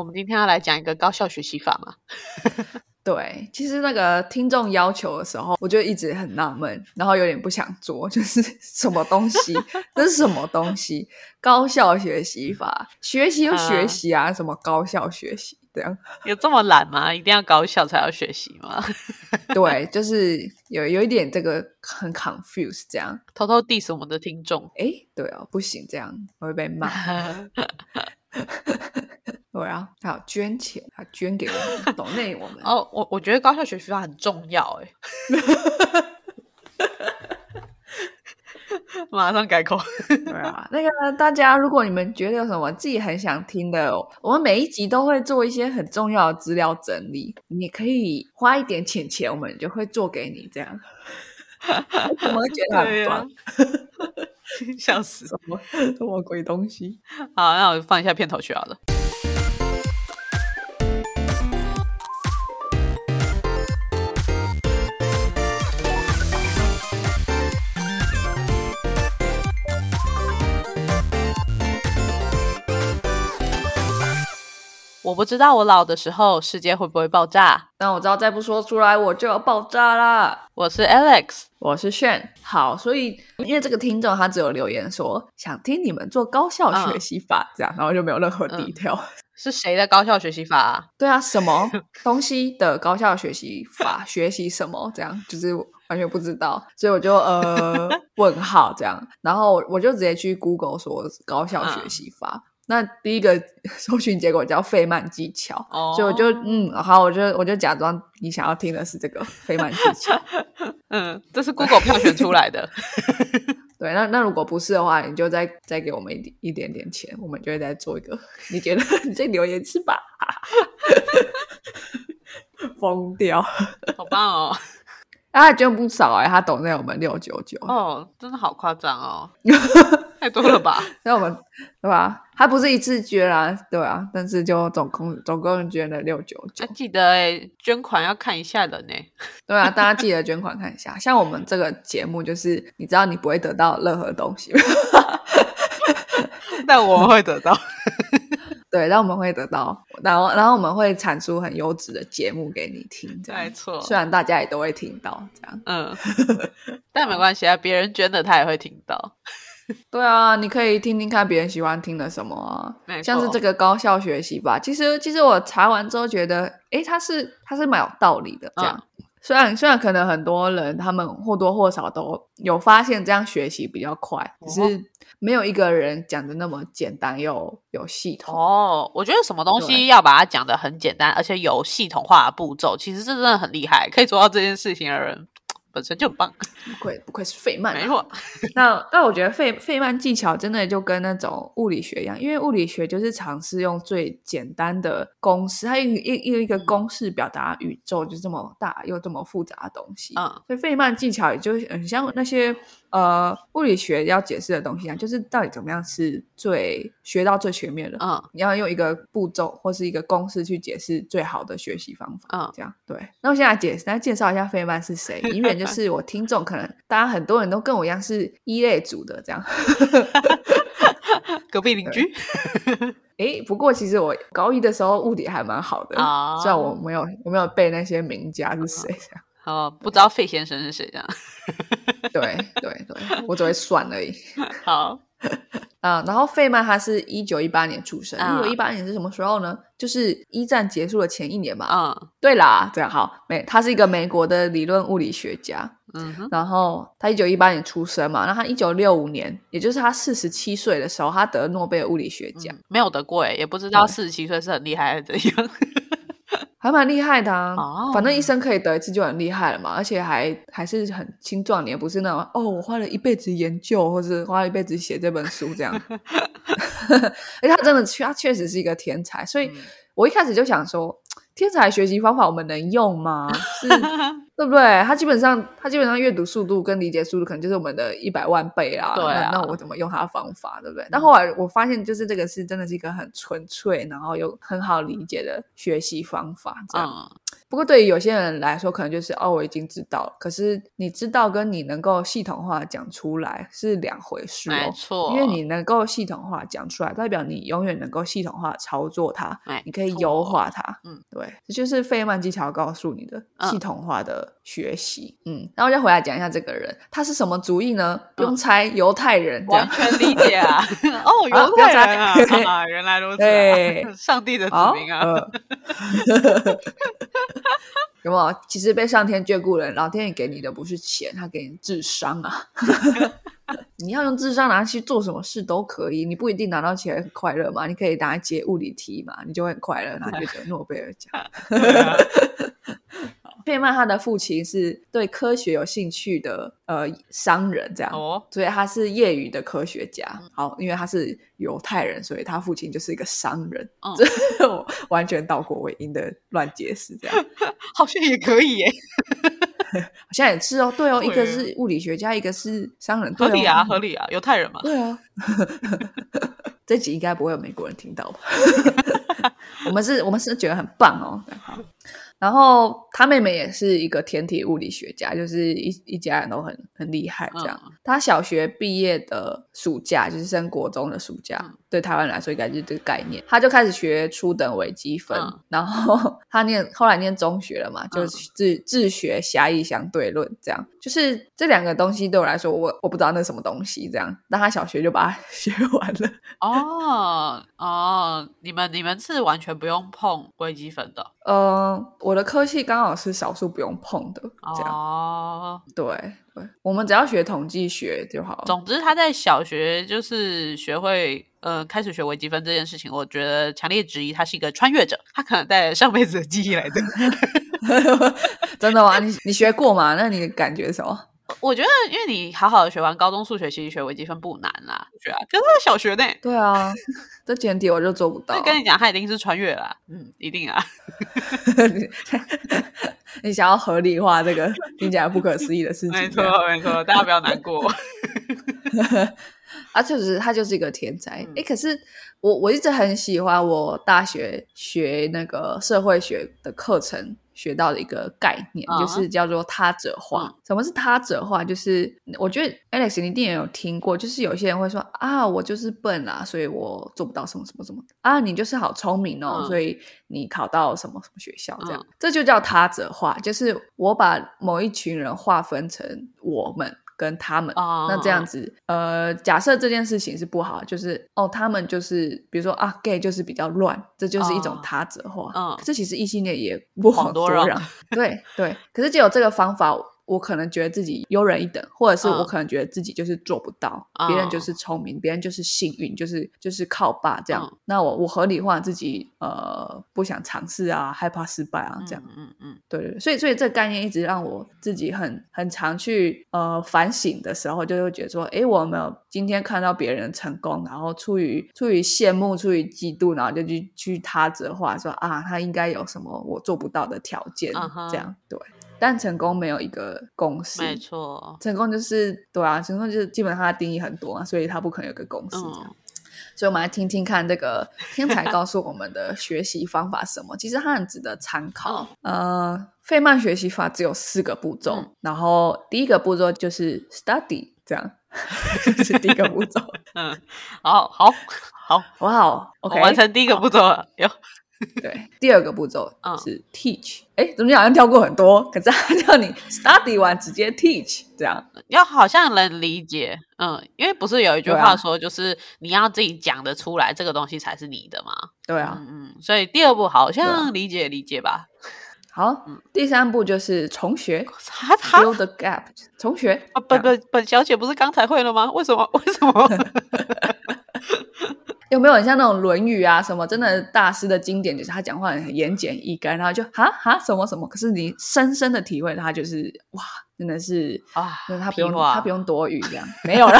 我们今天要来讲一个高效学习法嘛？对，其实那个听众要求的时候，我就一直很纳闷，然后有点不想做，就是什么东西？这是什么东西？高效学习法？学习就学习啊，什么高效学习？这样有这么懒吗？一定要高效才要学习吗？对，就是有有一点这个很 confuse，这样偷偷 diss 我们的听众。哎，对哦，不行，这样我会被骂。对啊，还有捐钱，还捐给我们，懂内我们。哦，我我觉得高校学习法很重要，哎，马上改口。对啊，那个大家，如果你们觉得有什么自己很想听的，我们每一集都会做一些很重要的资料整理，你可以花一点钱钱，我们就会做给你这样。怎么觉得很棒？笑死！什么什么鬼东西？好，那我放一下片头曲好了。我不知道我老的时候世界会不会爆炸，但我知道再不说出来我就要爆炸啦。我是 Alex，我是炫。好，所以因为这个听众他只有留言说想听你们做高效学习法，这样，然后就没有任何底条。是谁的高效学习法？对啊，什么 东西的高效学习法？学习什么？这样就是完全不知道，所以我就呃 问号这样，然后我就直接去 Google 说高效学习法。那第一个 搜寻结果叫费曼技巧，所以我就嗯好，我就我就假装你想要听的是这个 费曼技巧，嗯，这是 Google 票选出来的。对，那那如果不是的话，你就再再给我们一一点点钱，我们就会再做一个。你觉得你这留言是吧？疯掉，好棒哦！他捐不少哎，他懂那我们六九九哦，真的好夸张哦，太多了吧？那我们对吧？他不是一次捐啊，对啊，但是就总共总共捐了六九九。记得哎，捐款要看一下的呢。对啊，大家记得捐款看一下。像我们这个节目，就是你知道你不会得到任何东西，但我们会得到。对，但我们会得到，然后然后我们会产出很优质的节目给你听，没错。虽然大家也都会听到这样，嗯，但没关系啊，别人捐的他也会听到。对啊，你可以听听看别人喜欢听的什么啊，像是这个高效学习吧。其实其实我查完之后觉得，哎，它是它是蛮有道理的。这样，虽然虽然可能很多人他们或多或少都有发现这样学习比较快，只是。没有一个人讲的那么简单又有系统哦。我觉得什么东西要把它讲的很简单，而且有系统化的步骤，其实这真的很厉害。可以做到这件事情的人。本身就很棒，不愧不愧是费曼，没错。那那我觉得费费曼技巧真的就跟那种物理学一样，因为物理学就是尝试用最简单的公式，它用一用一个公式表达宇宙就这么大又这么复杂的东西。嗯，所以费曼技巧也就很像那些呃物理学要解释的东西啊，就是到底怎么样是最学到最全面的。嗯，你要用一个步骤或是一个公式去解释最好的学习方法。嗯，这样对。那我现在解来介绍一下费曼是谁，以免。就是我听众可能大家很多人都跟我一样是一类组的这样，隔壁邻居。哎，不过其实我高一的时候物理还蛮好的，虽然我没有我没有背那些名家是谁这样。哦，不知道费先生是谁这样。对对对，我只会算而已。好。啊，然后费曼他是一九一八年出生，一九一八年是什么时候呢？就是一战结束的前一年嘛。嗯，对啦，这样好，美他是一个美国的理论物理学家。嗯，然后他一九一八年出生嘛，那他一九六五年，也就是他四十七岁的时候，他得诺贝尔物理学奖，没有得过哎，也不知道四十七岁是很厉害还是怎样。还蛮厉害的啊，反正一生可以得一次就很厉害了嘛，而且还还是很青壮年，不是那种哦，我花了一辈子研究，或是花了一辈子写这本书这样。而且他真的，他确实是一个天才，所以我一开始就想说。天才学习方法我们能用吗？是，对不对？他基本上，他基本上阅读速度跟理解速度可能就是我们的一百万倍啊。对啊。那我怎么用他的方法，对不对？但后来我发现，就是这个是真的是一个很纯粹，然后又很好理解的学习方法。这样，不过对于有些人来说，可能就是哦，我已经知道了。可是你知道跟你能够系统化讲出来是两回事哦。没错，因为你能够系统化讲出来，代表你永远能够系统化操作它，你可以错优化它。嗯，对，这就是费曼技巧告诉你的嗯系统化的学习。嗯，然后再回来讲一下这个人，他是什么族裔呢？不用猜，犹太人完。全理解啊！哦，好 犹太人啊原来如此啊，上帝的子好，民啊！有没有？其实被上天眷顾了，老天爷给你的不是钱，他给你智商啊！你要用智商拿去做什么事都可以，你不一定拿到钱很快乐嘛，你可以拿来解物理题嘛，你就会很快乐，拿去得诺贝尔奖。对啊费曼他的父亲是对科学有兴趣的呃商人，这样。哦，所以他是业余的科学家。好，因为他是犹太人，所以他父亲就是一个商人。哦这我完全倒果为因的乱解释，这样 好像也可以耶，好像也是哦。对哦，一个是物理学家，一个是商人，对哦合理啊，合理啊，犹太人嘛，对啊。这集应该不会有美国人听到吧？我们是，我们是觉得很棒哦。好然后他妹妹也是一个天体物理学家，就是一一家人都很很厉害这样。嗯他小学毕业的暑假，就是升国中的暑假，嗯对台湾来说应该就是这个概念。他就开始学初等微积分，嗯。然后他念后来念中学了嘛，就嗯自自学狭义相对论，这样。就是这两个东西对我来说，我我不知道那什么东西，这样，但他小学就把它 学完了。哦哦，你们你们是完全不用碰微积分的？呃，我的科系刚好是少数不用碰的，这样、哦。对对，我们只要学统计学就好。总之，他在小学就是学会呃开始学微积分这件事情，我觉得强烈质疑他是一个穿越者，他可能带着上辈子的记忆来的。真的吗？你你学过吗？那你感觉什么？我觉得，因为你好好的学完高中数学，其实学微积分不难啦，对啊。可是他小学呢，对啊，这前提我就做不到就。跟你讲，他一定是穿越啦，嗯，一定啊。你想要合理化这个听起来不可思议的事情，没错，没错，大家不要难过。啊，确实他就是一个天才。嗯诶，可是我我一直很喜欢我大学学那个社会学的课程学到的一个概念，嗯就是叫做他者化。嗯什么是他者化？就是我觉得 Alex 你一定也有听过，就是有些人会说啊，我就是笨啦，所以我做不到什么什么什么啊，你就是好聪明哦，嗯所以你考到什么什么学校这样，嗯这就叫他者化，就是我把某一群人划分成我们。跟他们，哦那这样子，呃，假设这件事情是不好，就是哦，他们就是比如说啊，gay 就是比较乱，这就是一种哦他者化。嗯可是其实异性恋也不遑多遑多让让，对对。可是就有这个方法，我可能觉得自己优人一等，或者是我嗯可能觉得自己就是做不到，哦别人就是聪明，别人就是幸运，就是就是靠爸这样。嗯那我我合理化自己，呃，不想尝试啊，害怕失败啊，这样。嗯嗯嗯，对对，对所以所以这个概念一直让我自己很很常去呃反省的时候，就会觉得说，哎，我有没有今天看到别人成功，然后出于出于羡慕、出于嫉妒，然后就去去他者化，说啊，他应该有什么我做不到的条件，这样对。但成功没有一个公式，没错。成功就是对啊，成功就是基本上它定义很多啊，所以它不可能有个公式这样。嗯所以我们来听听看这个 天才告诉我们的学习方法什么。其实它很值得参考。呃，费曼学习法只有四个步骤，嗯然后第一个步骤就是 study，这样这是第一个步骤。嗯，好好好，哇哦，OK，完成第一个步骤了。有，对，第二个步骤嗯是 teach。哎、怎么好像跳过很多？可是他叫你 study 完直接 teach，这样要好像能理解，嗯，因为不是有一句话说，就是你要自己讲得出来，这个东西才是你的嘛。对啊。嗯嗯，所以第二步好像理解理解吧。好，嗯第三步就是重学，build the gap，重学啊，本本本小姐不是刚才会了吗？为什么？为什么？有没有很像那种《论语》啊什么？真的大师的经典，就是他讲话很言简意赅，然后就哈哈什么什么，可是你深深的体会他就是哇，真的是啊就是他不用他不用多语这样，没有啦。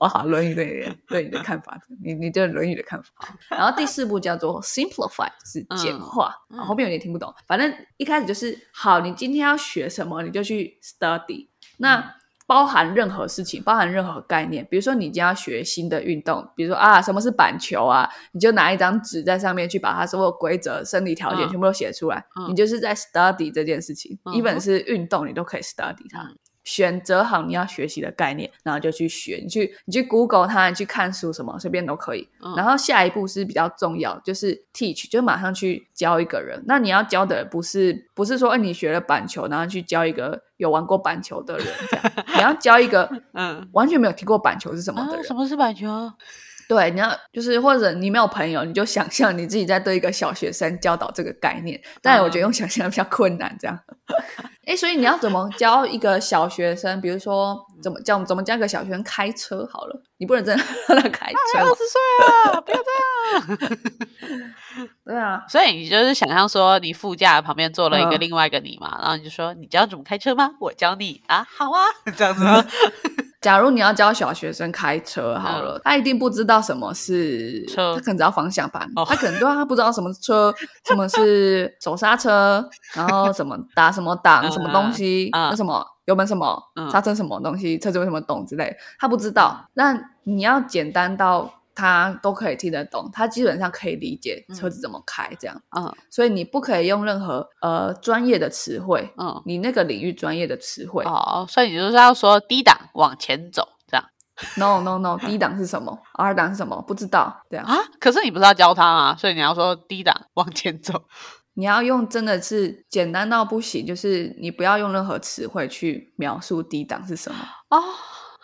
我好，《论语》对你的对你的看法，你你对《论语》的看法。然后第四步叫做 simplify，就是简化。后面有点听不懂，反正一开始就是好，你今天要学什么，你就去 study。那嗯包含任何事情，包含任何概念。比如说，你今天要学新的运动，比如说啊，什么是板球啊，你就拿一张纸在上面去把它所有规则、生理条件嗯全部都写出来，嗯你就是在 study 这件事情。嗯 even 是运动，你都可以 study 它。嗯选择好你要学习的概念，然后就去学，你去你去 Google 它，你去看书什么，随便都可以。嗯然后下一步是比较重要，就是 teach，就马上去教一个人。那你要教的不是不是说，哎，你学了板球，然后去教一个有玩过板球的人，这样你要教一个 嗯，完全没有听过板球是什么的啊，人。什么是板球？对，你要就是或者你没有朋友，你就想象你自己在对一个小学生教导这个概念。但我觉得用想象比较困难，这样。哎，所以你要怎么教一个小学生？比如说怎么教怎么教一个小学生开车好了，你不能真的 让他开车。二十岁了，不要这样。对啊，所以你就是想象说，你副驾旁边坐了一个嗯另外一个你嘛，然后你就说，你知道怎么开车吗？我教你啊，好啊，这样子吗？假如你要教小学生开车好了，他一定不知道什么是车。他可能知道方向盘，哦。他可能对他不知道什么车，什么是手刹车，然后什么打什么档，嗯什么东西，嗯。那什么油门什么嗯，刹车什么东西，车子为什么动之类，他不知道。那你要简单到他都可以听得懂，他基本上可以理解车子怎么开这样。嗯所以你不可以用任何呃专业的词汇，嗯，你那个领域专业的词汇。哦，所以你就是要说低档往前走这样 No No No，低档是什么？R 档是什么？不知道。这样，啊？可是你不是要教他吗？所以你要说低档往前走。你要用真的是简单到不行，就是你不要用任何词汇去描述低档是什么，哦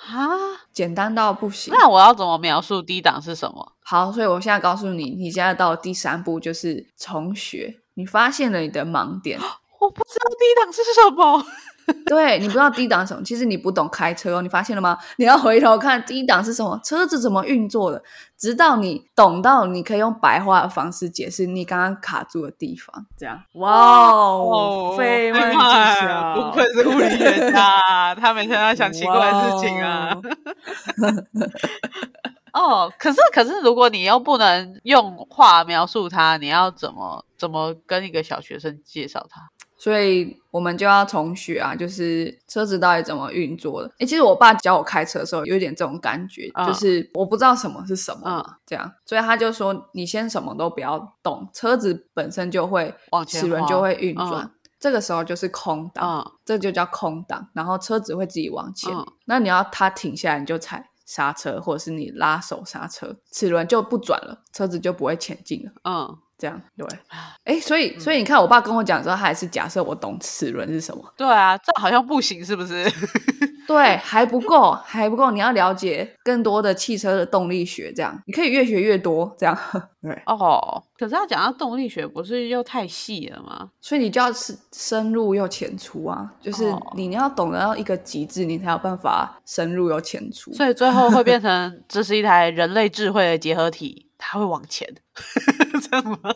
啊，简单到不行。那我要怎么描述低档是什么？好，所以我现在告诉你，你现在到第三步就是重学。你发现了你的盲点，我不知道低档是什么。对你不知道低档是什么，其实你不懂开车哦，你发现了吗？你要回头看低档是什么，车子怎么运作的，直到你懂到你可以用白话的方式解释你刚刚卡住的地方。这样，哇哦，费曼技巧，不愧是物理学家，他每天都在想奇怪的事情啊。哇哦！哦，可是可是，如果你又不能用话描述它，你要怎么怎么跟一个小学生介绍它？所以我们就要重学啊，就是车子到底怎么运作的。诶，其实我爸教我开车的时候，有一点这种感觉，嗯就是我不知道什么是什么嘛，这样，所以他就说你先什么都不要动，车子本身就会往前轮就会运转。嗯这个时候就是空档，嗯这就叫空档，然后车子会自己往前。嗯那你要它停下来，你就踩刹车，或者是你拉手刹车，齿轮就不转了，车子就不会前进了。嗯，这样对，哎，所以所以你看，我爸跟我讲的时候，他还是假设我懂齿轮是什么，对啊，这好像不行，是不是？对，还不够，还不够，你要了解更多的汽车的动力学，这样你可以越学越多，这样 对，哦，可是他讲到动力学，不是又太细了吗？所以你就要是深入又浅出啊，就是哦你要懂得到一个极致，你才有办法深入又浅出。所以最后会变成 这是一台人类智慧的结合体，它会往前，这样吗？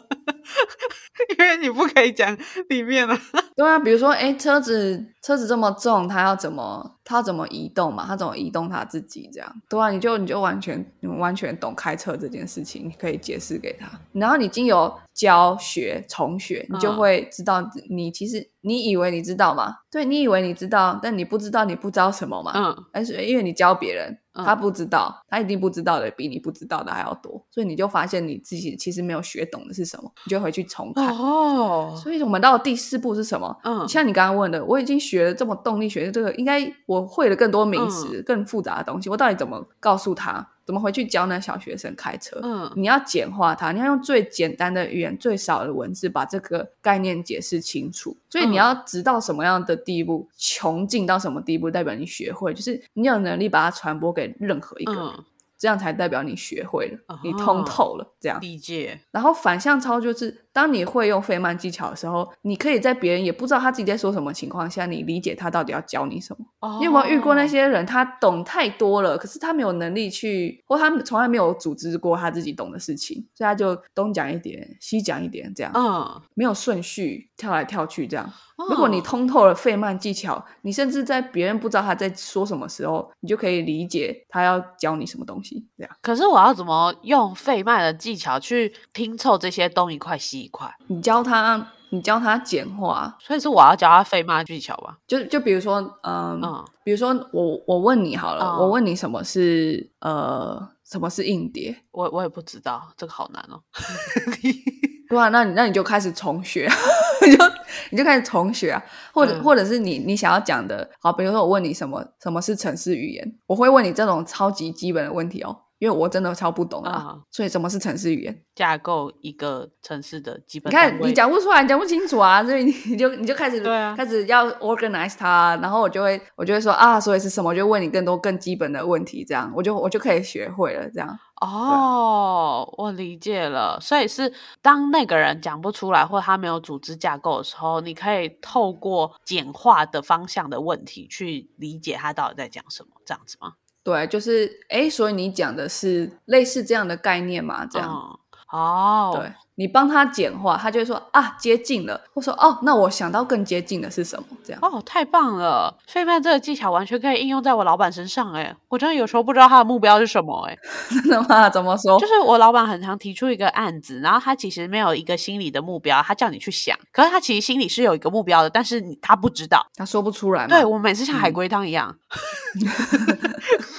因为你不可以讲里面啊。对啊，比如说，哎，车子车子这么重，它要怎么它要怎么移动嘛？它怎么移动它自己这样？对啊，你就你就完全你完全懂开车这件事情，你可以解释给他。然后你经由教学重学，你就嗯会知道你其实你以为你知道嘛？对你以为你知道，但你不知道你不知道什么嘛？嗯，但是因为你教别人，嗯他不知道，他一定不知道的比你不知道的还要多，所以你就发现你自己其实没有学懂的是什么，你就回去重看。哦，所以我们到第四步是什么？嗯像你刚刚问的，我已经学了这么动力学这个，应该我会了更多名词、更复杂的东西，我到底怎么告诉他？怎么回去教那小学生开车？嗯你要简化它，你要用最简单的语言、最少的文字把这个概念解释清楚。所以你嗯要直到什么样的地步，穷尽到什么地步，代表你学会，就是你有能力把它传播给任何一个人，嗯，这样才代表你学会了，哦你通透了。这样，理解。然后反向操就是，当你会用费曼技巧的时候，你可以在别人也不知道他自己在说什么情况下，你理解他到底要教你什么。哦你有没有遇过那？些人，他懂太多了，可是他没有能力去，或他从来没有组织过他自己懂的事情，所以他就东讲一点，西讲一点，这样、嗯，没有顺序，跳来跳去这样。如果你哦通透了费曼技巧，你甚至在别人不知道他在说什么时候，你就可以理解他要教你什么东西。这样，可是我要怎么用费曼的技巧去拼凑这些东一块西一块？你教他你教他简化，所以是我要教他费曼技巧吧？就就比如说，嗯，嗯比如说我我问你好了，嗯我问你什么是呃什么是硬碟？我我也不知道，这个好难哦。对啊，那你那你就开始重学，你就你就开始重学啊，或者、嗯或者是你你想要讲的，好，比如说我问你什么什么是城市语言，我会问你这种超级基本的问题哦，因为我真的超不懂啊，嗯所以什么是城市语言？架构一个城市的基本你看你讲不出来，你讲不清楚啊，所以你你就你就开始对啊开始要 organize 它，然后我就会我就会说啊，所以是什么？我就问你更多更基本的问题，这样我就我就可以学会了，这样哦，我理解了。所以是当那个人讲不出来，或他没有组织架构的时候，你可以透过简化的方向的问题去理解他到底在讲什么，这样子吗？对，就是哎，所以你讲的是类似这样的概念嘛？这样。嗯哦，对你帮他简化，他就会说啊接近了，或说哦，那我想到更接近的是什么？这样哦，太棒了！费曼这个技巧完全可以应用在我老板身上，哎，我真的有时候不知道他的目标是什么，哎，真的吗？怎么说？就是我老板很常提出一个案子，然后他其实没有一个心理的目标，他叫你去想，可是他其实心里是有一个目标的，但是你他不知道。他说不出来嘛？对我每次像海龟汤一样，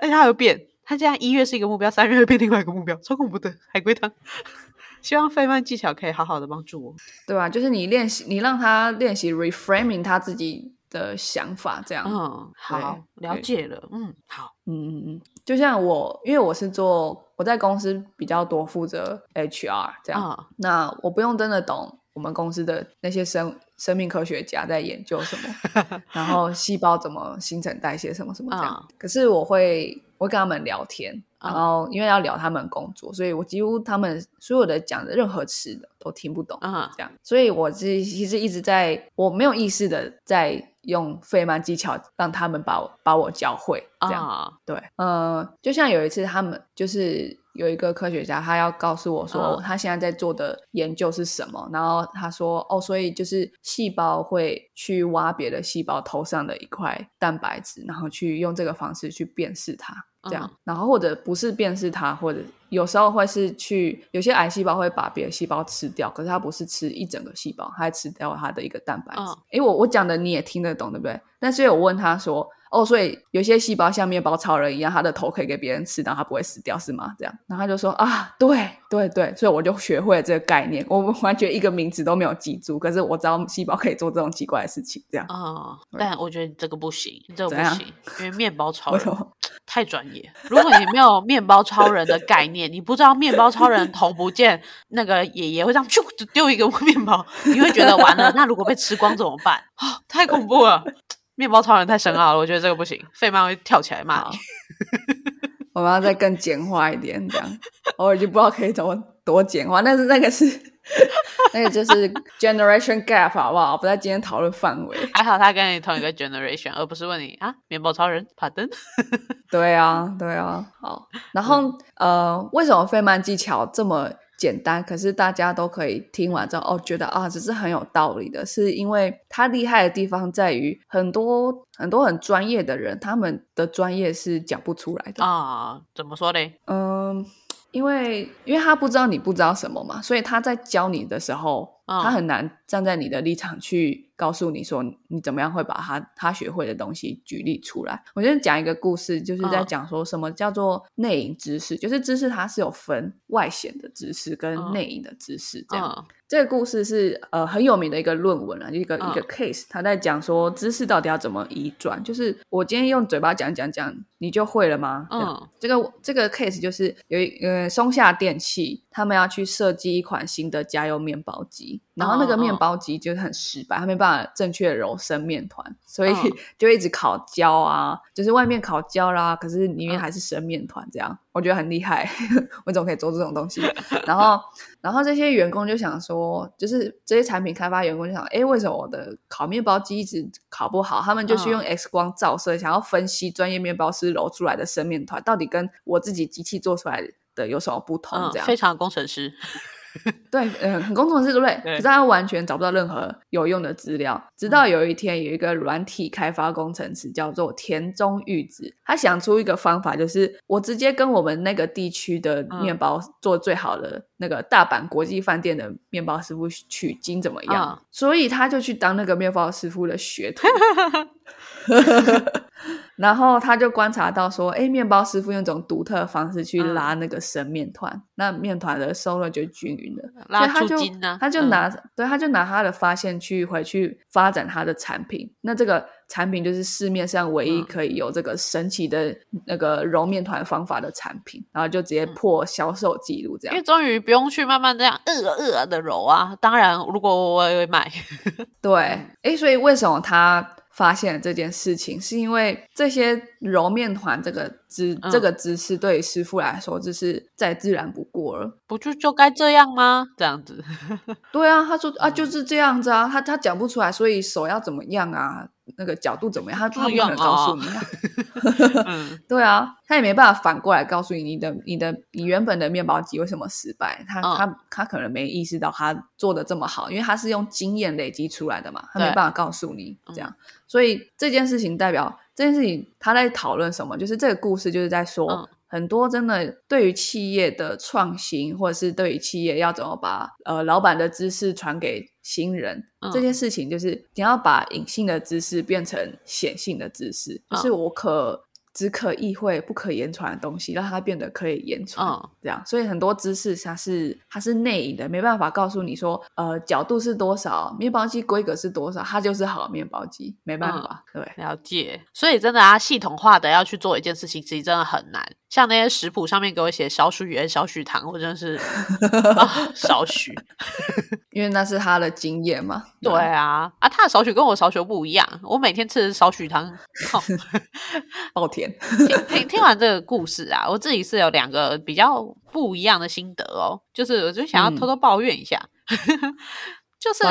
而且他会变，他现在一月是一个目标，三月会变另外一个目标，超恐怖的海龟汤。希望费曼技巧可以好好的帮助我。对吧？就是你练习，你让他练习 reframing 他自己的想法，这样。嗯，好，了解了。嗯，好，嗯嗯嗯，就像我，因为我是做我在公司比较多负责 HR 这样，嗯那我不用真的懂我们公司的那些生生命科学家在研究什么，然后细胞怎么新陈代谢什么什么这样。嗯可是我会我会跟他们聊天，嗯然后因为要聊他们工作，所以我几乎他们所有的讲的任何词的都听不懂。嗯这样，所以我其其实一直在我没有意识的在用费曼技巧让他们把我把我教会，这样。啊，对，呃，就像有一次他们就是有一个科学家，他要告诉我说嗯他现在在做的研究是什么，然后他说哦，所以就是细胞会去挖别的细胞头上的一块蛋白质，然后去用这个方式去辨识它。这样，嗯然后或者不是辨识它，或者有时候会是去有些癌细胞会把别的细胞吃掉，可是它不是吃一整个细胞，它还吃掉它的一个蛋白质嗯。诶，我我讲的你也听得懂，对不对？但是我问他说，哦，所以有些细胞像面包超人一样，他的头可以给别人吃，然后它不会死掉，是吗？这样，然后他就说啊，对对对，所以我就学会了这个概念，我完全一个名字都没有记住，可是我知道细胞可以做这种奇怪的事情，这样。嗯，但我觉得这个不行，这个不行，因为面包超人？太专业。如果你没有面包超人的概念，你不知道面包超人头不见，那个爷爷会这样丢一个面包，你会觉得完了，那如果被吃光怎么办？啊、太恐怖了！面包超人太深奥了，我觉得这个不行，费曼会跳起来骂。我们要再更简化一点，这样我已经不知道可以怎么多简化，但是那个是 那个就是 generation gap 好不好？不在今天讨论范围。还好他跟你同一个 generation，而不是问你啊，面包超人，帕登。对啊，对啊，好。然后、呃，为什么费曼技巧这么简单，可是大家都可以听完之后哦，觉得啊，这是很有道理的，是因为他厉害的地方在于很多很多很专业的人，他们的专业是讲不出来的。啊，怎么说嘞？嗯，因为因为他不知道你不知道什么嘛，所以他在教你的时候，嗯他很难站在你的立场去告诉你说你怎么样会把他他学会的东西举例出来。我先讲一个故事，就是在嗯讲说什么叫做内隐知识，就是知识它是有分外显的知识跟嗯内隐的知识这样。嗯这个故事是呃很有名的一个论文啊，一个、嗯一个 case，他在讲说知识到底要怎么移转，就是我今天用嘴巴讲讲讲，你就会了吗？嗯这个这个 case 就是有一呃松下电器，他们要去设计一款新的家用面包机，然后那个哦面包机就是很失败，它没办法正确揉生面团，所以嗯 就一直烤焦啊，就是外面烤焦啦，可是里面嗯还是生面团这样，我觉得很厉害，我怎么可以做这种东西？然后然后这些员工就想说，就是这些产品开发员工就想，哎，为什么我的烤面包机一直烤不好？他们就去用 X 光照射，想要分析专业面包师揉出来的生面团到底跟我自己机器做出来的有什么不同？嗯这，样非常工程师。对，嗯，很工程师对不对？可是他完全找不到任何有用的资料。直到有一天，有一个软体开发工程师叫做田中裕子，他想出一个方法，就是我直接跟我们那个地区的面包做最好的那个大阪国际饭店的面包师傅取经，怎么样？嗯所以他就去当那个面包师傅的学徒。然后他就观察到说，哎，面包师傅用一种独特的方式去嗯拉那个生面团，那面团的收入就均匀了。拉所以他就出筋呢嗯他就拿、对，他就拿他的发现去回去发展他的产品。那这个产品就是市面上唯一嗯可以有这个神奇的那个揉面团方法的产品，然后就直接嗯破销售记录这样因为。终于不用去慢慢这样呃呃的揉啊。当然，如果我也会买，对，哎，所以为什么他发现了这件事情？是因为这些揉面团这个姿、嗯这个姿势对师傅来说，就是再自然不过了。不就就该这样吗？这样子，对啊，他说啊嗯就是这样子啊，他他讲不出来，所以手要怎么样啊，那个角度怎么样，他他不可能告诉啊你啊。嗯对啊，他也没办法反过来告诉你，你的你的你原本的面包机为什么失败？他、嗯他他可能没意识到他做的这么好，因为他是用经验累积出来的嘛，他没办法告诉你嗯这样。所以这件事情代表这件事情他在讨论什么？就是这个故事就是在说。嗯很多真的对于企业的创新，或者是对于企业要怎么把呃老板的知识传给新人、嗯这件事情，就是你要把隐性的知识变成显性的知识，嗯就是我可只可意会不可言传的东西，让它变得可以言传。嗯这样，所以很多知识它是它是内隐的，没办法告诉你说，呃，角度是多少，面包机规格是多少，它就是好面包机，没办法，对。了解。所以真的啊，系统化的要去做一件事情，其实真的很难。像那些食谱上面给我写少许盐、少许糖，我真的是 啊少许。因为那是他的经验嘛。对啊，啊，他的少许跟我少许不一样。我每天吃的少许糖，靠爆 甜，听听听完这个故事啊，我自己是有两个比较不一样的心得哦，就是我就想要偷偷抱怨一下，就是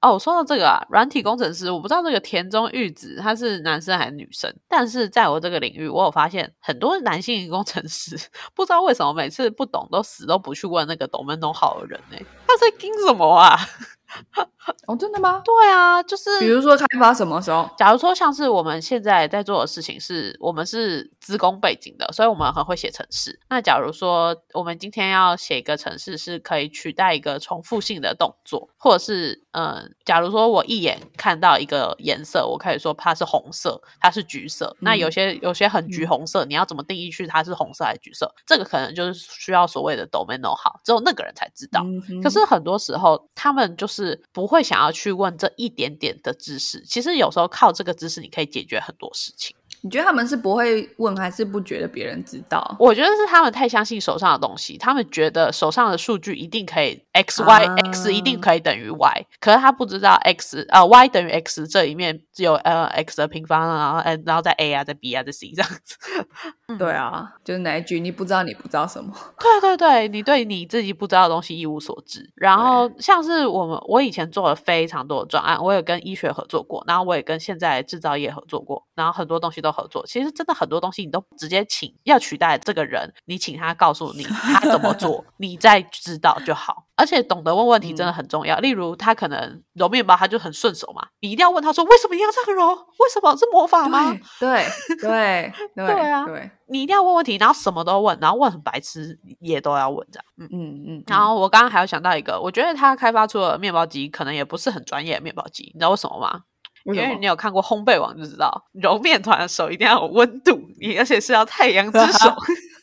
哦，说到这个啊，软体工程师，我不知道这个田中裕子他是男生还是女生，但是在我这个领域，我有发现很多男性工程师 不知道为什么每次不懂都死都不去问那个懂门懂好的人呢、他在盯什么啊？哦，真的吗？对啊，就是比如说开发什么时候？假如说像是我们现在在做的事情是，我们是资工背景的，所以我们很会写程式。那假如说我们今天要写一个程式，是可以取代一个重复性的动作，或者是嗯、呃假如说我一眼看到一个颜色，我可以说它是红色，它是橘色。那有些有些很橘红色，你要怎么定义去它是红色还是橘色？这个可能就是需要所谓的 domain know how，只有那个人才知道。嗯可是很多时候，他们就是不会想要去问这一点点的知识。其实有时候靠这个知识，你可以解决很多事情。你觉得他们是不会问，还是不觉得别人知道？我觉得是他们太相信手上的东西，他们觉得手上的数据一定可以 x y、啊 x 一定可以等于 y，可是他不知道 x 呃 y 等于 x 这一面只有呃 x 的平方，然后 n，然后再 a 啊，再 b 啊，在 c 这样子。对啊，就是哪一句你不知道，你不知道什么？对对对，你对你自己不知道的东西一无所知。然后像是我们，我以前做了非常多的专案，我也跟医学合作过，然后我也跟现在制造业合作过，然后很多东西都合作。其实真的很多东西你都直接请要取代这个人，你请他告诉你他怎么做，你再知道就好。而且懂得问问题真的很重要。例如他可能揉面包，他就很顺手嘛，你一定要问他说为什么你要这样揉？为什么是魔法吗？对对 对对啊对，你一定要问问题，然后什么都问，然后问很白痴也都要问这样。嗯。嗯嗯，然后我刚刚还有想到一个，我觉得他开发出的面包机可能也不是很专业的面包机，你知道为什么吗？因为你有看过烘焙网就知道，揉面团的手一定要有温度，你而且是要太阳之手，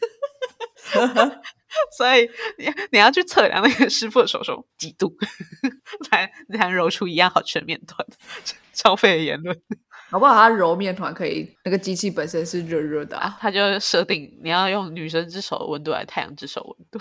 所以你你要去测量那个师傅的手手几度，才才能揉出一样好吃的面团。超废的言论好不好？他揉面团可以，那个机器本身是热热的啊。，啊他就设定你要用女生之手的温度来太阳之手温度，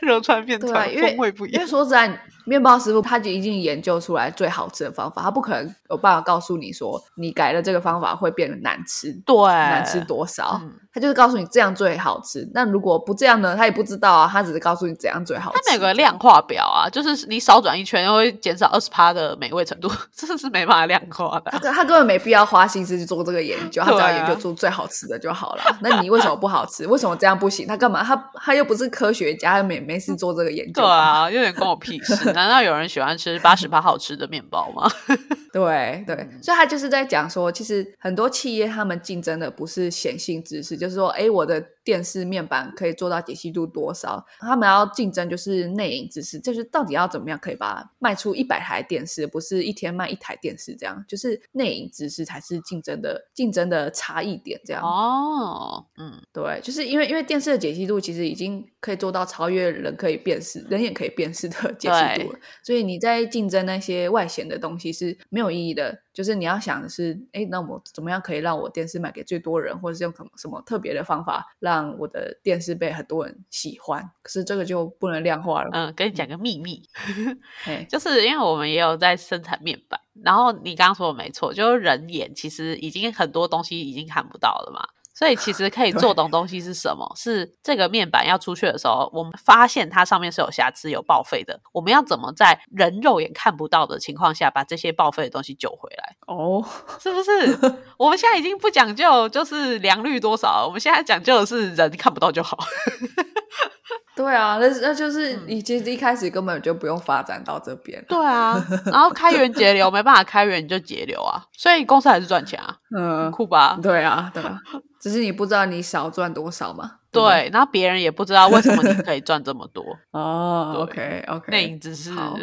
揉出来面团风味不一样因为。说实在，面包师傅他就已经研究出来最好吃的方法，他不可能有办法告诉你说你改了这个方法会变得难吃，对，难吃多少。嗯他就是告诉你这样最好吃。那如果不这样呢？他也不知道啊，他只是告诉你怎样最好吃。它有个量化表啊，就是你少转一圈会减少二十趴的美味程度，这是没办法量化的他。根他根本没必要花心思去做这个研究，他只要研究出最好吃的就好了。那你为什么不好吃？为什么这样不行？他干嘛？他他又不是科学家，他没没事做这个研究。对啊，有点关我屁事。难道有人喜欢吃八十八 好吃的面包吗？对 对，所以他就是在讲说，其实很多企业他们竞争的不是显性知识，就是说，哎，我的电视面板可以做到解析度多少？他们要竞争就是内隐知识，就是到底要怎么样可以把卖出一百台电视，不是一天卖一台电视这样，就是内隐知识才是竞争的 竞争的差异点这样。哦，嗯，对，就是因为因为电视的解析度其实已经可以做到超越人可以辨识、人眼可以辨识的解析度了，所以你在竞争那些外显的东西是没有意义的。就是你要想的是，哎，那我怎么样可以让我电视卖给最多人，或者是用什么什么特别的方法让我的电视被很多人喜欢？可是这个就不能量化了。嗯，跟你讲个秘密，哎，就是因为我们也有在生产面板，然后你刚刚说的没错，就是人眼其实已经很多东西已经看不到了嘛。所以其实可以做懂东西是什么？是这个面板要出去的时候，我们发现它上面是有瑕疵、有报废的。我们要怎么在人肉眼看不到的情况下，把这些报废的东西救回来？哦，是不是？我们现在已经不讲究就是良率多少，我们现在讲究的是人看不到就好。对啊，那那就是嗯你其实一开始根本就不用发展到这边。对啊，然后开源节流没办法开源，你就节流啊，所以公司还是赚钱啊，嗯，酷吧？对啊，对啊，只是你不知道你少赚多少嘛。对然后别人也不知道为什么你可以赚这么多。哦对，OK OK，内隐知识，好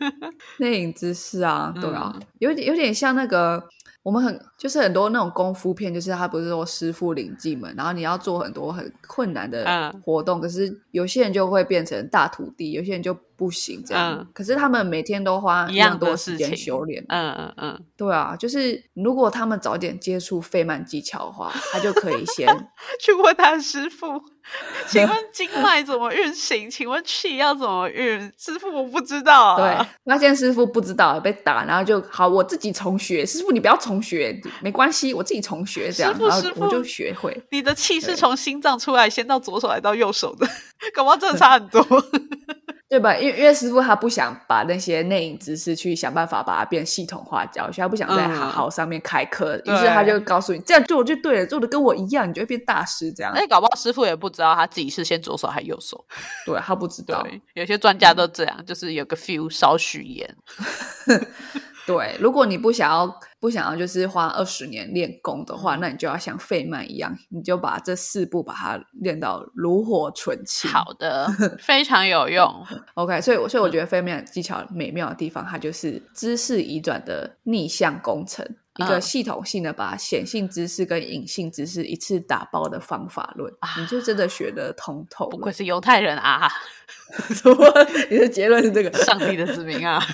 内隐知识啊，对啊，嗯有点有点像那个我们很就是很多那种功夫片，就是他不是说师傅领进门，然后你要做很多很困难的嗯。活动，可是有些人就会变成大徒弟，有些人就不行这样。嗯。可是他们每天都花一样样多时间修炼，嗯嗯嗯，对啊，就是如果他们早点接触费曼技巧的话，他就可以先 去问他师傅，请问经脉怎么运行？请问气要怎么运？师傅我不知道对啊。，发现师傅不知道被打，然后就好，我自己重学。师傅你不要重学，没关系，我自己重学这样，师然后我就学会。你的气是对从心脏出来，先到左手，来到右手的，搞不好真的差很多。对吧？因为因为师傅他不想把那些内隐知识去想办法把它变系统化教学，他不想在嗯好好上面开课，于是他就告诉你这样做就对了，做的跟我一样，你就会变大师这样那。搞不好师傅也不知道他自己是先左手还是右手。对他不知道，有些专家都这样，就是有个 feel 少许盐。对，如果你不想要不想要就是花二十年练功的话，那你就要像费曼一样，你就把这四步把它练到炉火纯青。好的，非常有用。OK，所以我所以我觉得费曼技巧美妙的地方，它就是知识移转的逆向工程，一个嗯系统性的把显性知识跟隐性知识一次打包的方法论，你就真的学得通透。不愧是犹太人啊，什么？你的结论是这个？上帝的子民啊！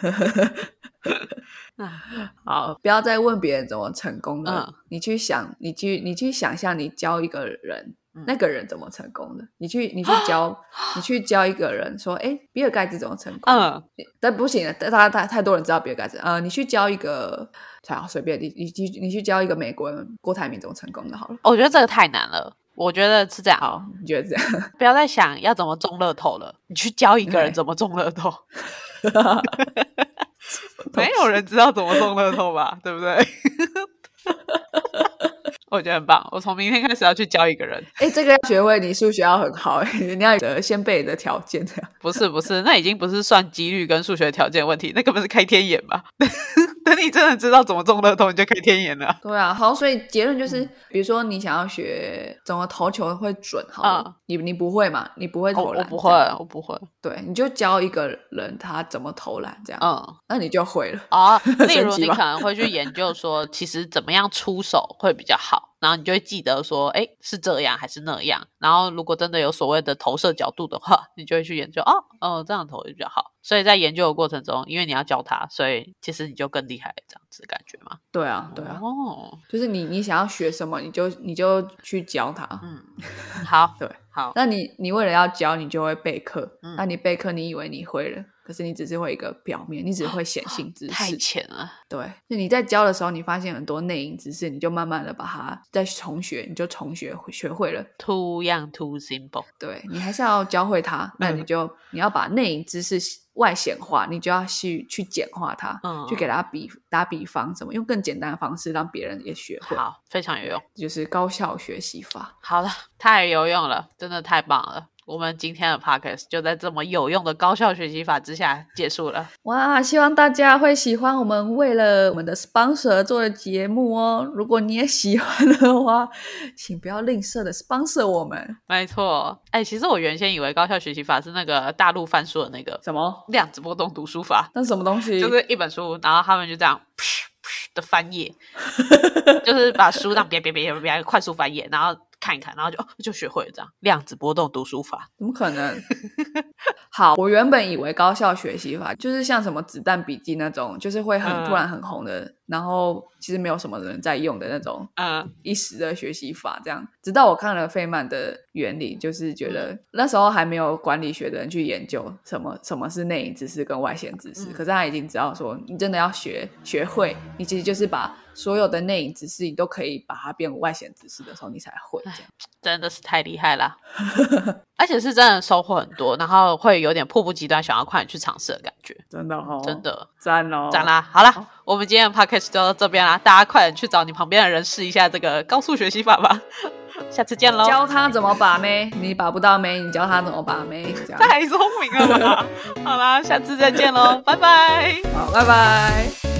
好，不要再问别人怎么成功的，嗯你去想，你去你去想象你教一个人。嗯那个人怎么成功的？你去，你去教，你去教一个人说：“哎，比尔盖茨怎么成功？”嗯，但不行，大家太太多人知道比尔盖茨。呃，你去教一个，好随便你你去你去教一个美国人郭台铭怎么成功的，好了。我觉得这个太难了。我觉得是这样，好，你觉得这样？不要再想要怎么中乐透了，你去教一个人怎么中乐透。没有人知道怎么中乐透吧？对不对？我觉得很棒。我从明天开始要去教一个人。哎，这个要学会，你数学要很好，你要有先背的条件这样。不是不是，那已经不是算几率跟数学条件问题，那根本是开天眼吧？等你真的知道怎么中乐透，你就开天眼了。对啊，好，所以结论嗯就是，比如说你想要学怎么投球会准，好了，嗯你你不会嘛？你不会我投篮，我不会，我不会。对，你就教一个人他怎么投篮，这样，嗯，那你就会了。啊，例如你可能会去研究说，其实怎么样出手会比较好，然后你就会记得说，哎，是这样还是那样。然后如果真的有所谓的投射角度的话，你就会去研究，哦哦，这样投就比较好。所以在研究的过程中，因为你要教他，所以其实你就更厉害，这样子的感觉嘛。对啊，对啊，哦，就是你你想要学什么，你就你就去教他。嗯，好，对，好，那你你为了要教，你就会备课。嗯那你备课，你以为你会了，可是你只是会一个表面，你只会显性知识太。浅了。对，那你在教的时候，你发现很多内因知识，你就慢慢的把它再重学，你就重学学会了。Too young, too simple。对你还是要教会它，那嗯你就你要把内因知识外显化，你就要去去简化它，嗯去给它比打比方，怎么用更简单的方式让别人也学会，好，非常有用。就是高效学习法。好了，太有用了，真的太棒了。我们今天的 podcast 就在这么有用的高效学习法之下结束了。哇，希望大家会喜欢我们为了我们的 sponsor 做的节目哦。如果你也喜欢的话，请不要吝啬的 sponsor 我们。没错，哎，其实我原先以为高效学习法是那个大陆翻书的那个什么？量子波动读书法，那是什么东西？就是一本书，然后他们就这样噗 噗的翻页，就是把书让别别别别别快速翻页，然后看一看，然后就哦就学会了这样量子波动读书法。怎么可能？好，我原本以为高效学习法就是像什么子弹笔记那种，就是会很嗯突然很红的，然后其实没有什么人在用的那种嗯一时的学习法。这样，直到我看了费曼的原理，就是觉得那时候还没有管理学的人去研究什么什么是内隐知识跟外显知识，嗯可是他已经知道说，你真的要学学会，你其实就是把所有的内隐知识，你都可以把它变外显知识的时候，你才会这样。真的是太厉害了，而且是真的收获很多，然后会有点迫不及待想要快点去尝试的感觉，真的哦，真的赞哦，赞啦！好啦，我们今天的 podcast 就到这边啦，大家快点去找你旁边的人试一下这个高速学习法吧，下次见喽！教他怎么把妹，你把不到妹，你教他怎么把妹，这样。太聪明了吧！好啦，下次再见喽，拜拜。好，拜拜。